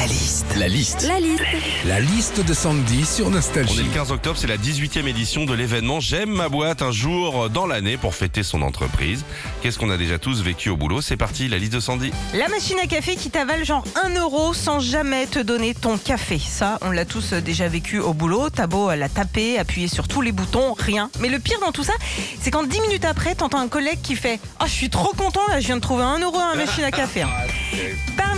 La liste. La liste. La liste. La liste de Sandy sur On est Nostalgie. le 15 octobre, c'est la 18e édition de l'événement J'aime ma boîte un jour dans l'année pour fêter son entreprise. Qu'est-ce qu'on a déjà tous vécu au boulot? C'est parti, la liste de Sandy. La machine à café qui t'avale genre 1 euro sans jamais te donner ton café. Ça, on l'a tous euh, déjà vécu au boulot. T'as beau euh, la taper, appuyer sur tous les boutons, rien. Mais le pire dans tout ça, c'est quand 10 minutes après, t'entends un collègue qui fait Ah, je suis trop content là, je viens de trouver 1 euro à la machine à café.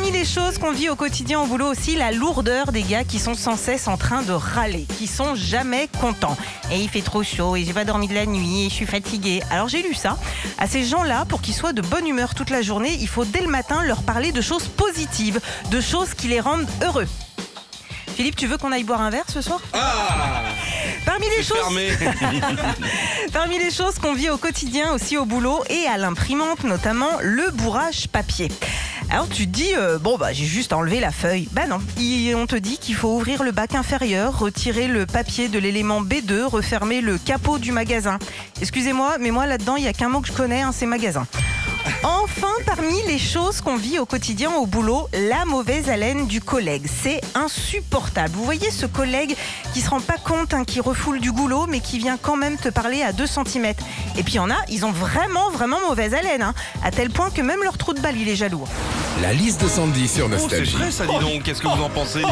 Parmi les choses qu'on vit au quotidien au boulot aussi, la lourdeur des gars qui sont sans cesse en train de râler, qui sont jamais contents. Et il fait trop chaud et j'ai pas dormi de la nuit et je suis fatiguée. Alors j'ai lu ça. À ces gens-là, pour qu'ils soient de bonne humeur toute la journée, il faut dès le matin leur parler de choses positives, de choses qui les rendent heureux. Philippe, tu veux qu'on aille boire un verre ce soir? Parmi les choses. Parmi les choses qu'on vit au quotidien aussi au boulot et à l'imprimante notamment, le bourrage papier. Alors tu te dis, euh, bon bah j'ai juste enlevé la feuille. Bah non, Il- on te dit qu'il faut ouvrir le bac inférieur, retirer le papier de l'élément B2, refermer le capot du magasin. Excusez-moi, mais moi là-dedans, il n'y a qu'un mot que je connais, hein, c'est magasin. Enfin, parmi les choses qu'on vit au quotidien au boulot, la mauvaise haleine du collègue. C'est insupportable. Vous voyez ce collègue qui se rend pas compte, hein, qui refoule du goulot, mais qui vient quand même te parler à 2 cm. Et puis il y en a, ils ont vraiment, vraiment mauvaise haleine. hein, à tel point que même leur trou de balle, il est jaloux. La liste de Sandy sur Oh, c'est Nostalgie. vrai ça, dis donc. Qu'est-ce que vous en pensez Niki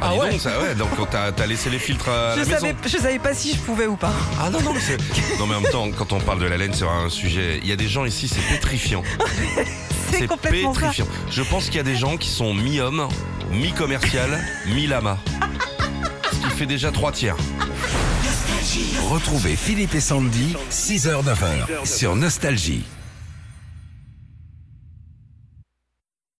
Ah, dis donc, ça, ouais. Donc t'as t'as laissé les filtres à Je la maison. savais, je savais pas si je pouvais ou pas. Ah non, non, mais c'est. Non, mais en même temps, quand on parle de la laine, c'est un sujet. Il y a des gens ici, c'est pétrifiant. C'est complètement ça. pétrifiant. Je pense qu'il y a des gens qui sont mi-homme, mi-commercial, mi-lama. Ce qui fait déjà trois tiers. Retrouvez Philippe et Sandy, 6h-9h sur Nostalgie.